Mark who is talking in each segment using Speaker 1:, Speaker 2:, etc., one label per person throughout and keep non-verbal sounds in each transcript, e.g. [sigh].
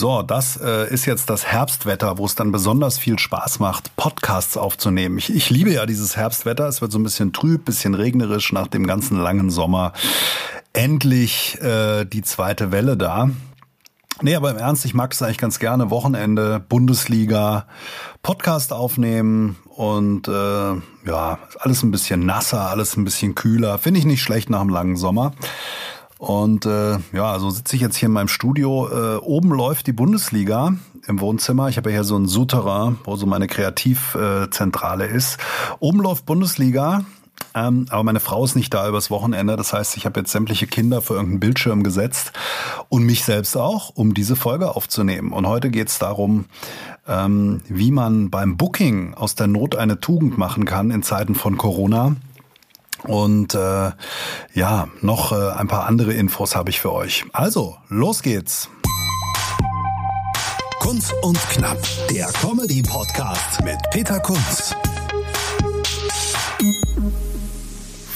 Speaker 1: So, das äh, ist jetzt das Herbstwetter, wo es dann besonders viel Spaß macht, Podcasts aufzunehmen. Ich, ich liebe ja dieses Herbstwetter. Es wird so ein bisschen trüb, bisschen regnerisch nach dem ganzen langen Sommer. Endlich äh, die zweite Welle da. Nee, aber im Ernst, ich mag es eigentlich ganz gerne. Wochenende, Bundesliga, Podcast aufnehmen und äh, ja, alles ein bisschen nasser, alles ein bisschen kühler. Finde ich nicht schlecht nach einem langen Sommer. Und äh, ja, so sitze ich jetzt hier in meinem Studio. Äh, oben läuft die Bundesliga im Wohnzimmer. Ich habe ja hier so ein Souterrain, wo so meine Kreativzentrale ist. Oben läuft Bundesliga. Ähm, aber meine Frau ist nicht da übers Wochenende. Das heißt, ich habe jetzt sämtliche Kinder vor irgendeinen Bildschirm gesetzt und mich selbst auch, um diese Folge aufzunehmen. Und heute geht es darum, ähm, wie man beim Booking aus der Not eine Tugend machen kann in Zeiten von Corona. Und äh, ja, noch äh, ein paar andere Infos habe ich für euch. Also, los geht's.
Speaker 2: Kunz und Knapp, der Comedy-Podcast mit Peter Kunz.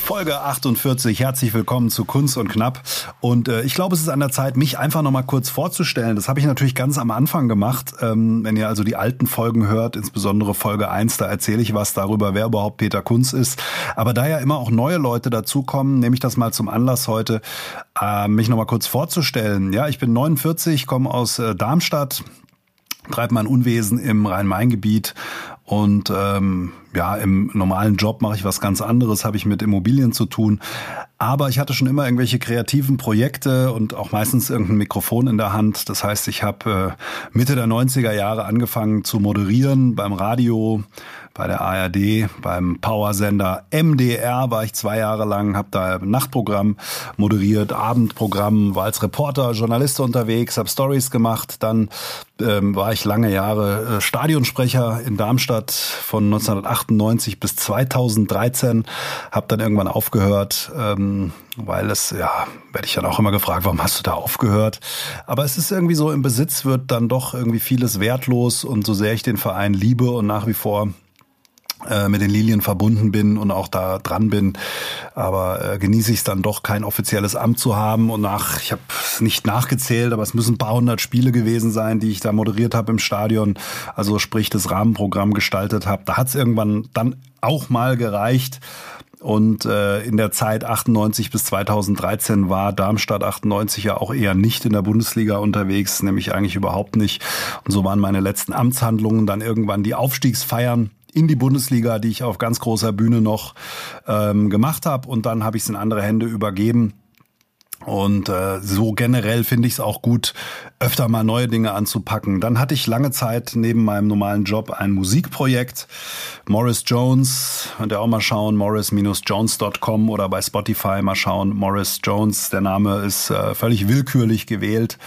Speaker 1: Folge 48. Herzlich willkommen zu Kunst und Knapp. Und äh, ich glaube, es ist an der Zeit, mich einfach noch mal kurz vorzustellen. Das habe ich natürlich ganz am Anfang gemacht. Ähm, wenn ihr also die alten Folgen hört, insbesondere Folge 1, da erzähle ich was darüber, wer überhaupt Peter Kunz ist. Aber da ja immer auch neue Leute dazukommen, nehme ich das mal zum Anlass heute, äh, mich noch mal kurz vorzustellen. Ja, ich bin 49, komme aus äh, Darmstadt, treibe mein Unwesen im Rhein-Main-Gebiet und ähm, ja, im normalen Job mache ich was ganz anderes, habe ich mit Immobilien zu tun. Aber ich hatte schon immer irgendwelche kreativen Projekte und auch meistens irgendein Mikrofon in der Hand. Das heißt, ich habe äh, Mitte der 90er Jahre angefangen zu moderieren beim Radio, bei der ARD, beim Powersender MDR war ich zwei Jahre lang, habe da Nachtprogramm moderiert, Abendprogramm, war als Reporter, Journalist unterwegs, habe Stories gemacht. Dann ähm, war ich lange Jahre äh, Stadionsprecher in Darmstadt von 1998 bis 2013, habe dann irgendwann aufgehört. Ähm, weil es, ja, werde ich dann auch immer gefragt, warum hast du da aufgehört? Aber es ist irgendwie so, im Besitz wird dann doch irgendwie vieles wertlos und so sehr ich den Verein liebe und nach wie vor mit den Lilien verbunden bin und auch da dran bin. Aber äh, genieße ich es dann doch, kein offizielles Amt zu haben. Und nach, ich habe es nicht nachgezählt, aber es müssen ein paar hundert Spiele gewesen sein, die ich da moderiert habe im Stadion. Also sprich das Rahmenprogramm gestaltet habe. Da hat es irgendwann dann auch mal gereicht. Und äh, in der Zeit 98 bis 2013 war Darmstadt 98 ja auch eher nicht in der Bundesliga unterwegs, nämlich eigentlich überhaupt nicht. Und so waren meine letzten Amtshandlungen dann irgendwann die Aufstiegsfeiern in die Bundesliga, die ich auf ganz großer Bühne noch ähm, gemacht habe. Und dann habe ich es in andere Hände übergeben. Und äh, so generell finde ich es auch gut, öfter mal neue Dinge anzupacken. Dann hatte ich lange Zeit neben meinem normalen Job ein Musikprojekt. Morris Jones, könnt ihr auch mal schauen, morris-jones.com oder bei Spotify mal schauen. Morris Jones, der Name ist äh, völlig willkürlich gewählt.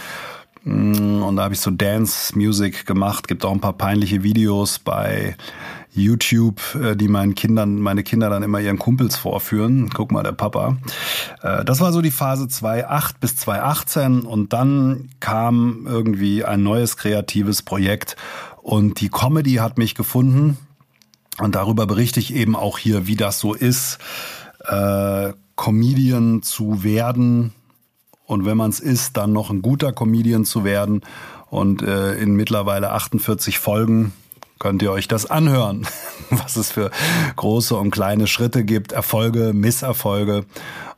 Speaker 1: Mm, und da habe ich so Dance Music gemacht. Gibt auch ein paar peinliche Videos bei YouTube, äh, die meinen Kindern, meine Kinder dann immer ihren Kumpels vorführen. Guck mal, der Papa. Äh, das war so die Phase 2008 bis 2018 und dann kam irgendwie ein neues kreatives Projekt und die Comedy hat mich gefunden und darüber berichte ich eben auch hier, wie das so ist, äh, Comedian zu werden und wenn man es ist, dann noch ein guter Comedian zu werden und äh, in mittlerweile 48 Folgen könnt ihr euch das anhören, [laughs] was es für große und kleine Schritte gibt, Erfolge, Misserfolge.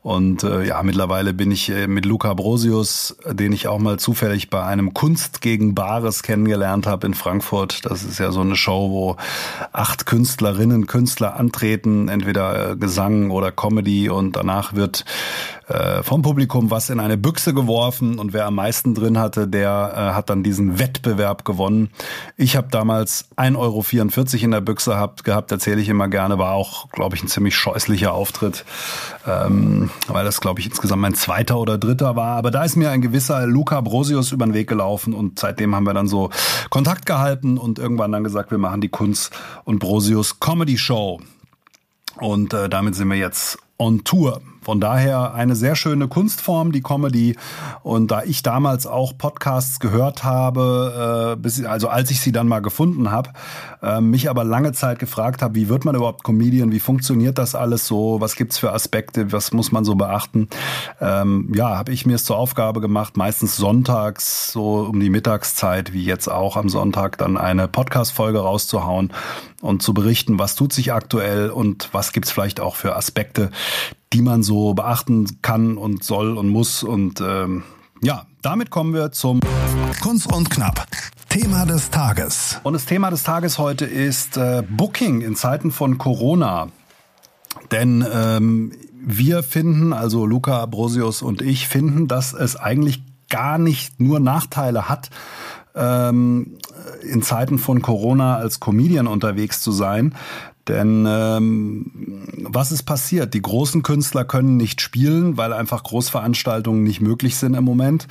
Speaker 1: Und äh, ja, mittlerweile bin ich äh, mit Luca Brosius, den ich auch mal zufällig bei einem Kunst gegen Bares kennengelernt habe in Frankfurt. Das ist ja so eine Show, wo acht Künstlerinnen, Künstler antreten, entweder äh, Gesang oder Comedy und danach wird äh, vom Publikum was in eine Büchse geworfen und wer am meisten drin hatte, der äh, hat dann diesen Wettbewerb gewonnen. Ich habe damals 1,44 Euro in der Büchse gehabt, gehabt erzähle ich immer gerne, war auch, glaube ich, ein ziemlich scheußlicher Auftritt, ähm, weil das, glaube ich, insgesamt mein zweiter oder dritter war. Aber da ist mir ein gewisser Luca Brosius über den Weg gelaufen und seitdem haben wir dann so Kontakt gehalten und irgendwann dann gesagt, wir machen die Kunst und Brosius Comedy Show. Und äh, damit sind wir jetzt on Tour. Von daher eine sehr schöne Kunstform, die Comedy. Und da ich damals auch Podcasts gehört habe, äh, bis, also als ich sie dann mal gefunden habe, äh, mich aber lange Zeit gefragt habe, wie wird man überhaupt Comedian, wie funktioniert das alles so, was gibt's für Aspekte, was muss man so beachten, ähm, ja, habe ich mir es zur Aufgabe gemacht, meistens sonntags, so um die Mittagszeit, wie jetzt auch am Sonntag, dann eine Podcast-Folge rauszuhauen und zu berichten, was tut sich aktuell und was gibt's vielleicht auch für Aspekte, die man so beachten kann und soll und muss. Und ähm, ja, damit kommen wir zum
Speaker 2: Kunst und Knapp. Thema des Tages.
Speaker 1: Und das Thema des Tages heute ist äh, Booking in Zeiten von Corona. Denn ähm, wir finden, also Luca Brosius und ich finden, dass es eigentlich gar nicht nur Nachteile hat, ähm, in Zeiten von Corona als Comedian unterwegs zu sein. Denn ähm, was ist passiert? Die großen Künstler können nicht spielen, weil einfach Großveranstaltungen nicht möglich sind im Moment.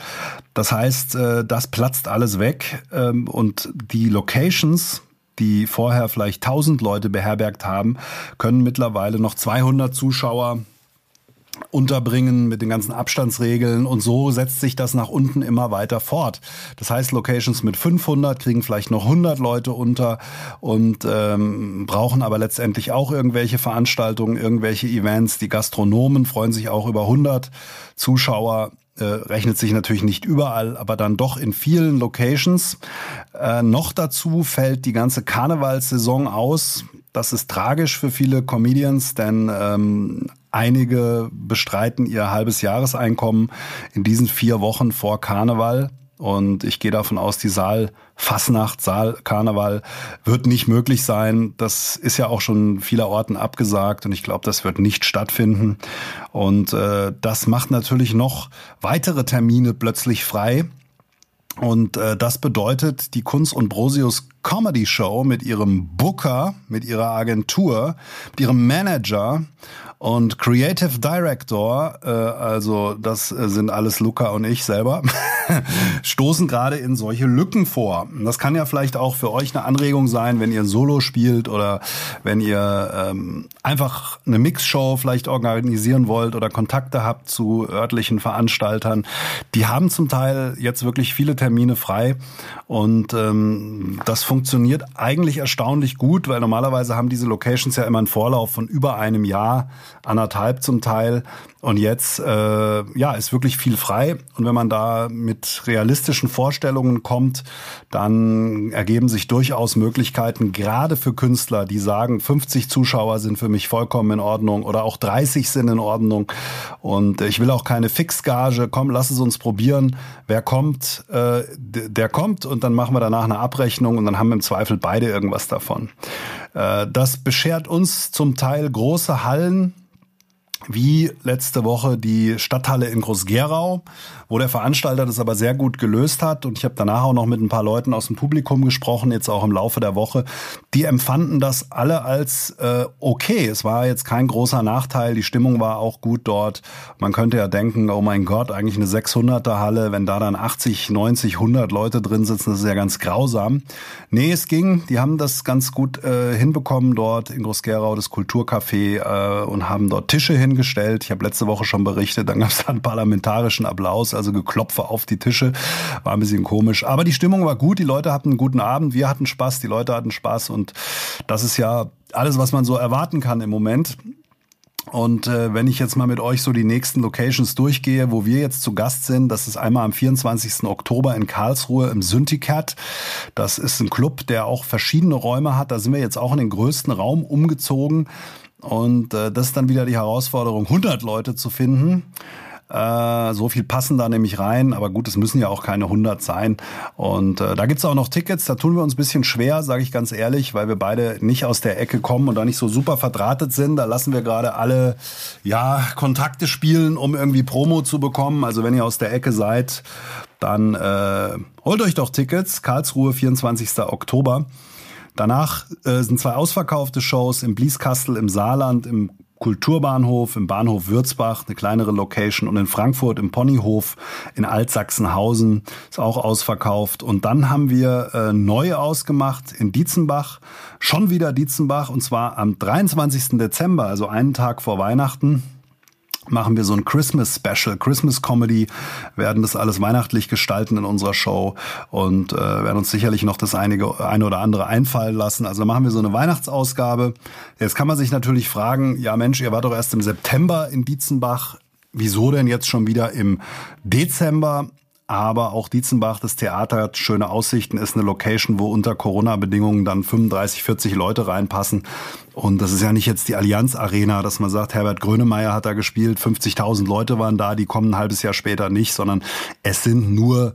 Speaker 1: Das heißt, äh, das platzt alles weg ähm, und die Locations, die vorher vielleicht 1000 Leute beherbergt haben, können mittlerweile noch 200 Zuschauer unterbringen mit den ganzen Abstandsregeln und so setzt sich das nach unten immer weiter fort. Das heißt, Locations mit 500 kriegen vielleicht noch 100 Leute unter und ähm, brauchen aber letztendlich auch irgendwelche Veranstaltungen, irgendwelche Events. Die Gastronomen freuen sich auch über 100 Zuschauer. Äh, rechnet sich natürlich nicht überall, aber dann doch in vielen Locations. Äh, noch dazu fällt die ganze Karnevalssaison aus. Das ist tragisch für viele Comedians, denn ähm, Einige bestreiten ihr halbes Jahreseinkommen in diesen vier Wochen vor Karneval. Und ich gehe davon aus, die Saal Fasnacht, Saal Karneval wird nicht möglich sein. Das ist ja auch schon vieler Orten abgesagt und ich glaube, das wird nicht stattfinden. Und äh, das macht natürlich noch weitere Termine plötzlich frei. Und äh, das bedeutet, die Kunst und Brosius Comedy Show mit ihrem Booker, mit ihrer Agentur, mit ihrem Manager und Creative Director, äh, also das äh, sind alles Luca und ich selber, [laughs] stoßen gerade in solche Lücken vor. Das kann ja vielleicht auch für euch eine Anregung sein, wenn ihr Solo spielt oder wenn ihr ähm, einfach eine Mixshow vielleicht organisieren wollt oder Kontakte habt zu örtlichen Veranstaltern. Die haben zum Teil jetzt wirklich viele Termine frei und ähm, das funktioniert eigentlich erstaunlich gut, weil normalerweise haben diese Locations ja immer einen Vorlauf von über einem Jahr anderthalb zum Teil. Und jetzt äh, ja ist wirklich viel frei. Und wenn man da mit realistischen Vorstellungen kommt, dann ergeben sich durchaus Möglichkeiten, gerade für Künstler, die sagen, 50 Zuschauer sind für mich vollkommen in Ordnung oder auch 30 sind in Ordnung. Und ich will auch keine Fixgage. Komm, lass es uns probieren. Wer kommt, äh, der kommt und dann machen wir danach eine Abrechnung und dann haben im Zweifel beide irgendwas davon. Äh, das beschert uns zum Teil große Hallen, wie letzte Woche die Stadthalle in Groß-Gerau, wo der Veranstalter das aber sehr gut gelöst hat. Und ich habe danach auch noch mit ein paar Leuten aus dem Publikum gesprochen, jetzt auch im Laufe der Woche. Die empfanden das alle als äh, okay. Es war jetzt kein großer Nachteil. Die Stimmung war auch gut dort. Man könnte ja denken, oh mein Gott, eigentlich eine 600er Halle, wenn da dann 80, 90, 100 Leute drin sitzen, das ist ja ganz grausam. Nee, es ging. Die haben das ganz gut äh, hinbekommen dort in Groß-Gerau, das Kulturcafé äh, und haben dort Tische hingestellt. Ich habe letzte Woche schon berichtet, dann gab es einen parlamentarischen Applaus also Geklopfe auf die Tische. War ein bisschen komisch. Aber die Stimmung war gut, die Leute hatten einen guten Abend, wir hatten Spaß, die Leute hatten Spaß und das ist ja alles, was man so erwarten kann im Moment. Und äh, wenn ich jetzt mal mit euch so die nächsten Locations durchgehe, wo wir jetzt zu Gast sind, das ist einmal am 24. Oktober in Karlsruhe im Syndicat. Das ist ein Club, der auch verschiedene Räume hat. Da sind wir jetzt auch in den größten Raum umgezogen. Und äh, das ist dann wieder die Herausforderung, 100 Leute zu finden. Äh, so viel passen da nämlich rein, aber gut, es müssen ja auch keine 100 sein. Und äh, da gibt's auch noch Tickets, da tun wir uns ein bisschen schwer, sage ich ganz ehrlich, weil wir beide nicht aus der Ecke kommen und da nicht so super verdrahtet sind. Da lassen wir gerade alle ja Kontakte spielen, um irgendwie Promo zu bekommen. Also wenn ihr aus der Ecke seid, dann äh, holt euch doch Tickets. Karlsruhe, 24. Oktober. Danach äh, sind zwei ausverkaufte Shows im Blieskastel im Saarland, im Kulturbahnhof, im Bahnhof Würzbach, eine kleinere Location und in Frankfurt im Ponyhof in Altsachsenhausen ist auch ausverkauft. Und dann haben wir äh, neu ausgemacht in Dietzenbach, schon wieder Dietzenbach und zwar am 23. Dezember, also einen Tag vor Weihnachten. Machen wir so ein Christmas Special, Christmas Comedy, werden das alles weihnachtlich gestalten in unserer Show und äh, werden uns sicherlich noch das einige, eine oder andere einfallen lassen. Also machen wir so eine Weihnachtsausgabe. Jetzt kann man sich natürlich fragen, ja Mensch, ihr wart doch erst im September in Dietzenbach. Wieso denn jetzt schon wieder im Dezember? Aber auch Dietzenbach, das Theater hat schöne Aussichten, ist eine Location, wo unter Corona-Bedingungen dann 35, 40 Leute reinpassen. Und das ist ja nicht jetzt die Allianz Arena, dass man sagt, Herbert Grönemeyer hat da gespielt, 50.000 Leute waren da, die kommen ein halbes Jahr später nicht, sondern es sind nur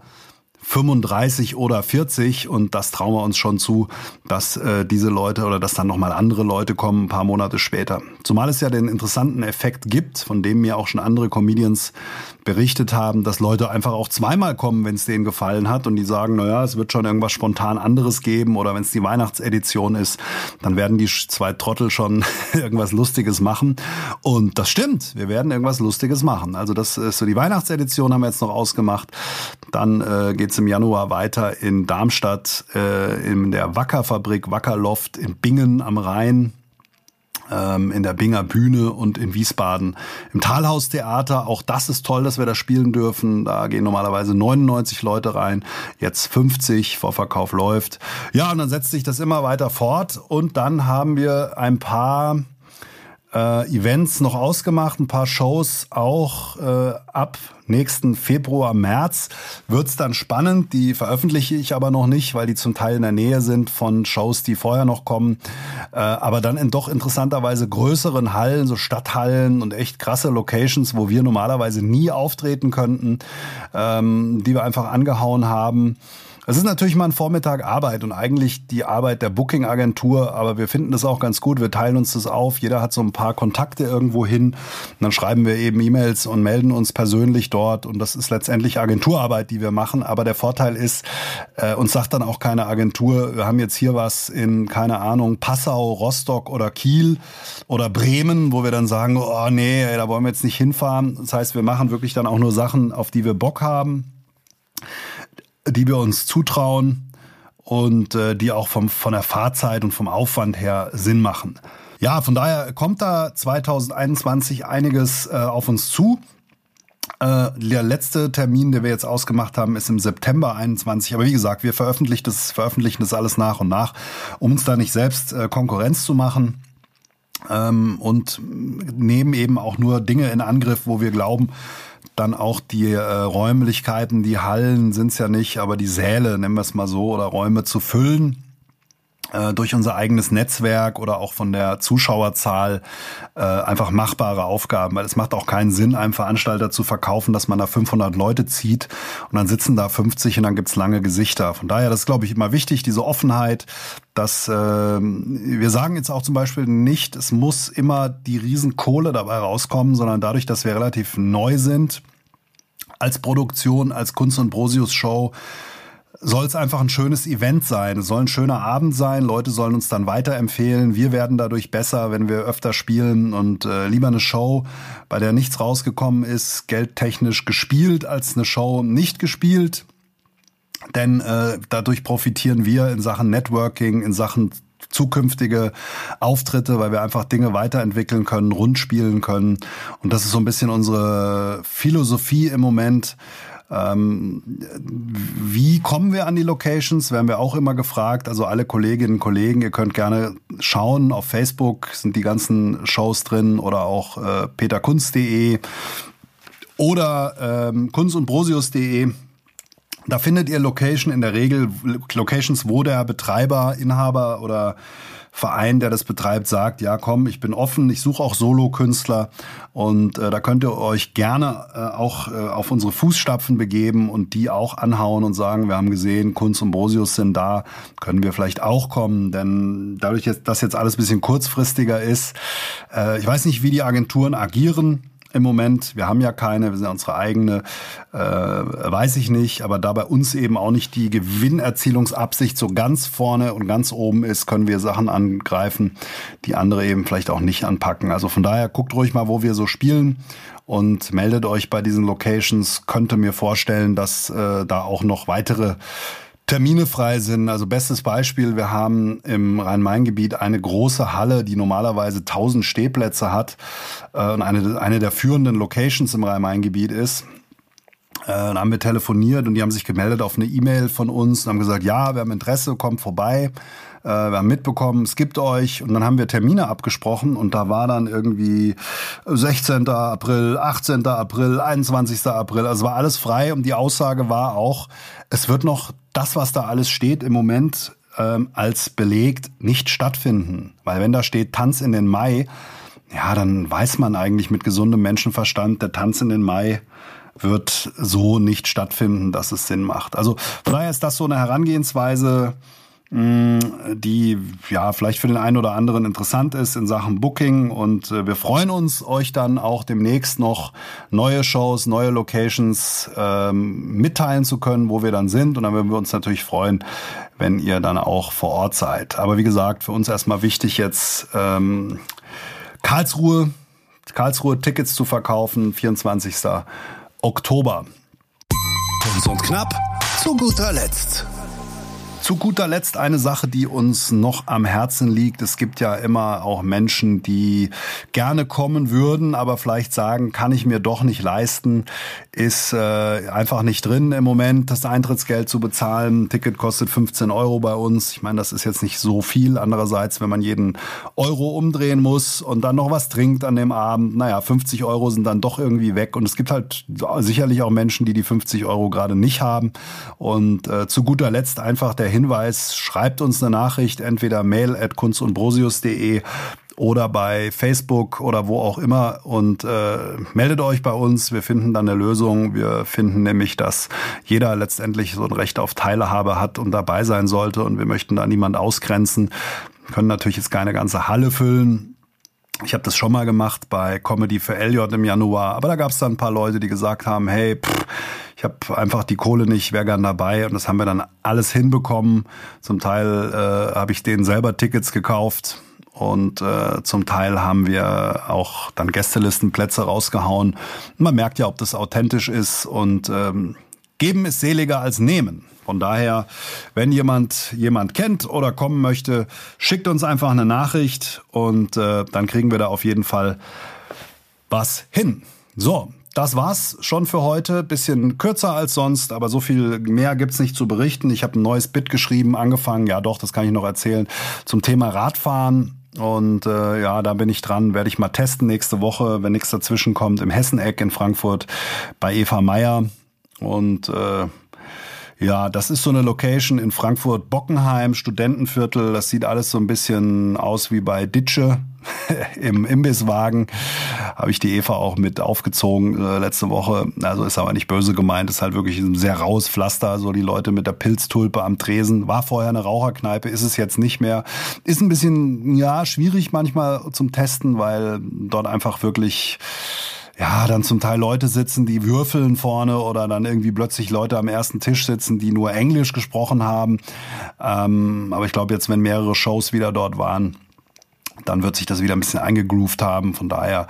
Speaker 1: 35 oder 40 und das trauen wir uns schon zu, dass äh, diese Leute oder dass dann nochmal andere Leute kommen ein paar Monate später. Zumal es ja den interessanten Effekt gibt, von dem mir auch schon andere Comedians berichtet haben, dass Leute einfach auch zweimal kommen, wenn es denen gefallen hat und die sagen, naja, es wird schon irgendwas spontan anderes geben oder wenn es die Weihnachtsedition ist, dann werden die zwei Trottel schon [laughs] irgendwas Lustiges machen. Und das stimmt, wir werden irgendwas Lustiges machen. Also das ist so die Weihnachtsedition haben wir jetzt noch ausgemacht. Dann äh, geht es im Januar weiter in Darmstadt äh, in der Wackerfabrik Wackerloft in Bingen am Rhein ähm, in der Binger Bühne und in Wiesbaden im Talhaustheater. Auch das ist toll, dass wir da spielen dürfen. Da gehen normalerweise 99 Leute rein, jetzt 50, Vorverkauf läuft. Ja, und dann setzt sich das immer weiter fort und dann haben wir ein paar äh, Events noch ausgemacht, ein paar Shows auch äh, ab nächsten Februar, März wird's dann spannend. Die veröffentliche ich aber noch nicht, weil die zum Teil in der Nähe sind von Shows, die vorher noch kommen. Äh, aber dann in doch interessanterweise größeren Hallen, so Stadthallen und echt krasse Locations, wo wir normalerweise nie auftreten könnten, ähm, die wir einfach angehauen haben. Es ist natürlich mal ein Vormittag Arbeit und eigentlich die Arbeit der Booking-Agentur, aber wir finden das auch ganz gut. Wir teilen uns das auf. Jeder hat so ein paar Kontakte irgendwo hin. Dann schreiben wir eben E-Mails und melden uns persönlich dort. Und das ist letztendlich Agenturarbeit, die wir machen. Aber der Vorteil ist, äh, uns sagt dann auch keine Agentur, wir haben jetzt hier was in, keine Ahnung, Passau, Rostock oder Kiel oder Bremen, wo wir dann sagen, oh nee, da wollen wir jetzt nicht hinfahren. Das heißt, wir machen wirklich dann auch nur Sachen, auf die wir Bock haben die wir uns zutrauen und äh, die auch vom, von der Fahrzeit und vom Aufwand her Sinn machen. Ja, von daher kommt da 2021 einiges äh, auf uns zu. Äh, der letzte Termin, den wir jetzt ausgemacht haben, ist im September 21. Aber wie gesagt, wir veröffentlichen das, veröffentlichen das alles nach und nach, um uns da nicht selbst äh, Konkurrenz zu machen. Ähm, und nehmen eben auch nur Dinge in Angriff, wo wir glauben, dann auch die äh, Räumlichkeiten, die Hallen sind's ja nicht, aber die Säle, nennen wir es mal so, oder Räume zu füllen äh, durch unser eigenes Netzwerk oder auch von der Zuschauerzahl äh, einfach machbare Aufgaben, weil es macht auch keinen Sinn, einem Veranstalter zu verkaufen, dass man da 500 Leute zieht und dann sitzen da 50 und dann gibt's lange Gesichter. Von daher, das ist, glaube ich, immer wichtig, diese Offenheit, dass äh, wir sagen jetzt auch zum Beispiel nicht, es muss immer die Riesenkohle dabei rauskommen, sondern dadurch, dass wir relativ neu sind als Produktion, als Kunst- und Brosius-Show, soll es einfach ein schönes Event sein. Es soll ein schöner Abend sein. Leute sollen uns dann weiterempfehlen. Wir werden dadurch besser, wenn wir öfter spielen und äh, lieber eine Show, bei der nichts rausgekommen ist, geldtechnisch gespielt, als eine Show nicht gespielt. Denn äh, dadurch profitieren wir in Sachen Networking, in Sachen zukünftige Auftritte, weil wir einfach Dinge weiterentwickeln können, rund spielen können. Und das ist so ein bisschen unsere Philosophie im Moment. Ähm, wie kommen wir an die Locations? Werden wir auch immer gefragt. Also alle Kolleginnen und Kollegen, ihr könnt gerne schauen. Auf Facebook sind die ganzen Shows drin oder auch äh, peterkunst.de oder ähm, kunst und brosius.de. Da findet ihr Location in der Regel, Locations, wo der Betreiber, Inhaber oder Verein, der das betreibt, sagt, ja komm, ich bin offen, ich suche auch Solokünstler. Und äh, da könnt ihr euch gerne äh, auch äh, auf unsere Fußstapfen begeben und die auch anhauen und sagen, wir haben gesehen, Kunst und Brosius sind da, können wir vielleicht auch kommen, denn dadurch, dass jetzt alles bisschen kurzfristiger ist, äh, ich weiß nicht, wie die Agenturen agieren, im Moment. Wir haben ja keine, wir sind unsere eigene, äh, weiß ich nicht. Aber da bei uns eben auch nicht die Gewinnerzielungsabsicht so ganz vorne und ganz oben ist, können wir Sachen angreifen, die andere eben vielleicht auch nicht anpacken. Also von daher guckt ruhig mal, wo wir so spielen und meldet euch bei diesen Locations. Könnte mir vorstellen, dass äh, da auch noch weitere Termine frei sind. Also bestes Beispiel, wir haben im Rhein-Main-Gebiet eine große Halle, die normalerweise 1000 Stehplätze hat äh, und eine, eine der führenden Locations im Rhein-Main-Gebiet ist. Äh, dann haben wir telefoniert und die haben sich gemeldet auf eine E-Mail von uns und haben gesagt, ja, wir haben Interesse, kommt vorbei. Äh, wir haben mitbekommen, es gibt euch. Und dann haben wir Termine abgesprochen und da war dann irgendwie 16. April, 18. April, 21. April. Also war alles frei und die Aussage war auch, es wird noch das, was da alles steht im Moment ähm, als belegt, nicht stattfinden. Weil wenn da steht Tanz in den Mai, ja, dann weiß man eigentlich mit gesundem Menschenverstand, der Tanz in den Mai wird so nicht stattfinden, dass es Sinn macht. Also von daher ist das so eine Herangehensweise, mm, die ja vielleicht für den einen oder anderen interessant ist in Sachen Booking und äh, wir freuen uns, euch dann auch demnächst noch neue Shows, neue Locations ähm, mitteilen zu können, wo wir dann sind und dann würden wir uns natürlich freuen, wenn ihr dann auch vor Ort seid. Aber wie gesagt, für uns erstmal wichtig jetzt ähm, Karlsruhe, Karlsruhe Tickets zu verkaufen, 24. Oktober.
Speaker 2: Kunz und knapp zu guter Letzt.
Speaker 1: Zu guter Letzt eine Sache, die uns noch am Herzen liegt. Es gibt ja immer auch Menschen, die gerne kommen würden, aber vielleicht sagen, kann ich mir doch nicht leisten, ist äh, einfach nicht drin im Moment, das Eintrittsgeld zu bezahlen. Ein Ticket kostet 15 Euro bei uns. Ich meine, das ist jetzt nicht so viel. Andererseits, wenn man jeden Euro umdrehen muss und dann noch was trinkt an dem Abend, naja, 50 Euro sind dann doch irgendwie weg. Und es gibt halt sicherlich auch Menschen, die die 50 Euro gerade nicht haben. Und äh, zu guter Letzt einfach der Hinweis, schreibt uns eine Nachricht, entweder mail at kunstundbrosius.de oder bei Facebook oder wo auch immer und äh, meldet euch bei uns. Wir finden dann eine Lösung. Wir finden nämlich, dass jeder letztendlich so ein Recht auf Teilhabe hat und dabei sein sollte und wir möchten da niemand ausgrenzen. Wir können natürlich jetzt keine ganze Halle füllen. Ich habe das schon mal gemacht bei Comedy für Elliot im Januar, aber da gab es dann ein paar Leute, die gesagt haben, hey, pff, ich habe einfach die Kohle nicht, wäre gern dabei und das haben wir dann alles hinbekommen. Zum Teil äh, habe ich denen selber Tickets gekauft und äh, zum Teil haben wir auch dann Gästelistenplätze rausgehauen. Man merkt ja, ob das authentisch ist und ähm, geben ist seliger als nehmen. Von daher, wenn jemand jemand kennt oder kommen möchte, schickt uns einfach eine Nachricht und äh, dann kriegen wir da auf jeden Fall was hin. So, das war's schon für heute. Bisschen kürzer als sonst, aber so viel mehr gibt's nicht zu berichten. Ich habe ein neues Bit geschrieben, angefangen, ja doch, das kann ich noch erzählen, zum Thema Radfahren. Und äh, ja, da bin ich dran, werde ich mal testen nächste Woche, wenn nichts dazwischen kommt, im Hesseneck in Frankfurt bei Eva Meyer. Und äh, ja, das ist so eine Location in Frankfurt-Bockenheim, Studentenviertel. Das sieht alles so ein bisschen aus wie bei Ditsche [laughs] im Imbisswagen. Habe ich die Eva auch mit aufgezogen äh, letzte Woche. Also ist aber nicht böse gemeint, ist halt wirklich ein sehr raues Pflaster. So die Leute mit der Pilztulpe am Tresen. War vorher eine Raucherkneipe, ist es jetzt nicht mehr. Ist ein bisschen, ja, schwierig manchmal zum Testen, weil dort einfach wirklich ja, dann zum Teil Leute sitzen, die würfeln vorne oder dann irgendwie plötzlich Leute am ersten Tisch sitzen, die nur Englisch gesprochen haben. Ähm, aber ich glaube jetzt, wenn mehrere Shows wieder dort waren, dann wird sich das wieder ein bisschen eingegroovt haben. Von daher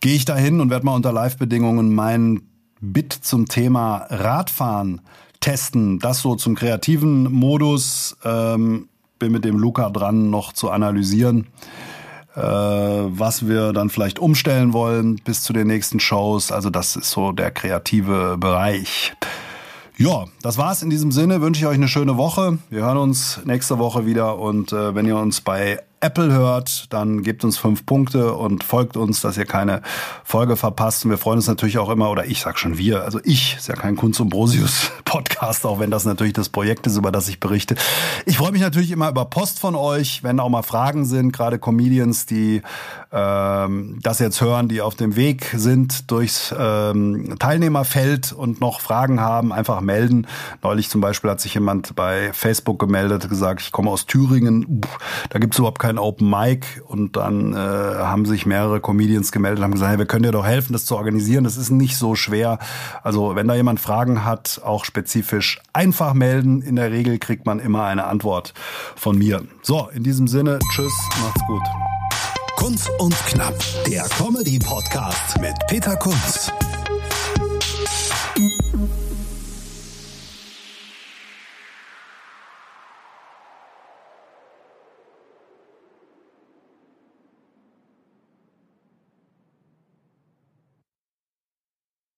Speaker 1: gehe ich da hin und werde mal unter Live-Bedingungen mein Bit zum Thema Radfahren testen. Das so zum kreativen Modus. Ähm, bin mit dem Luca dran, noch zu analysieren was wir dann vielleicht umstellen wollen bis zu den nächsten Shows. Also das ist so der kreative Bereich. Ja, das war's in diesem Sinne. Wünsche ich euch eine schöne Woche. Wir hören uns nächste Woche wieder und äh, wenn ihr uns bei Apple hört, dann gebt uns fünf Punkte und folgt uns, dass ihr keine Folge verpasst. Und wir freuen uns natürlich auch immer, oder ich sag schon wir, also ich, ist ja kein Kunst und Brosius Podcast, auch wenn das natürlich das Projekt ist, über das ich berichte. Ich freue mich natürlich immer über Post von euch, wenn auch mal Fragen sind, gerade Comedians, die ähm, das jetzt hören, die auf dem Weg sind durchs ähm, Teilnehmerfeld und noch Fragen haben, einfach melden. Neulich zum Beispiel hat sich jemand bei Facebook gemeldet, gesagt, ich komme aus Thüringen, da gibt es überhaupt kein Open Mic und dann äh, haben sich mehrere Comedians gemeldet haben gesagt, hey, wir können dir doch helfen, das zu organisieren. Das ist nicht so schwer. Also wenn da jemand Fragen hat, auch spezifisch einfach melden. In der Regel kriegt man immer eine Antwort von mir. So, in diesem Sinne, tschüss, macht's gut.
Speaker 2: Kunz und Knapp, der Comedy-Podcast mit Peter Kunz.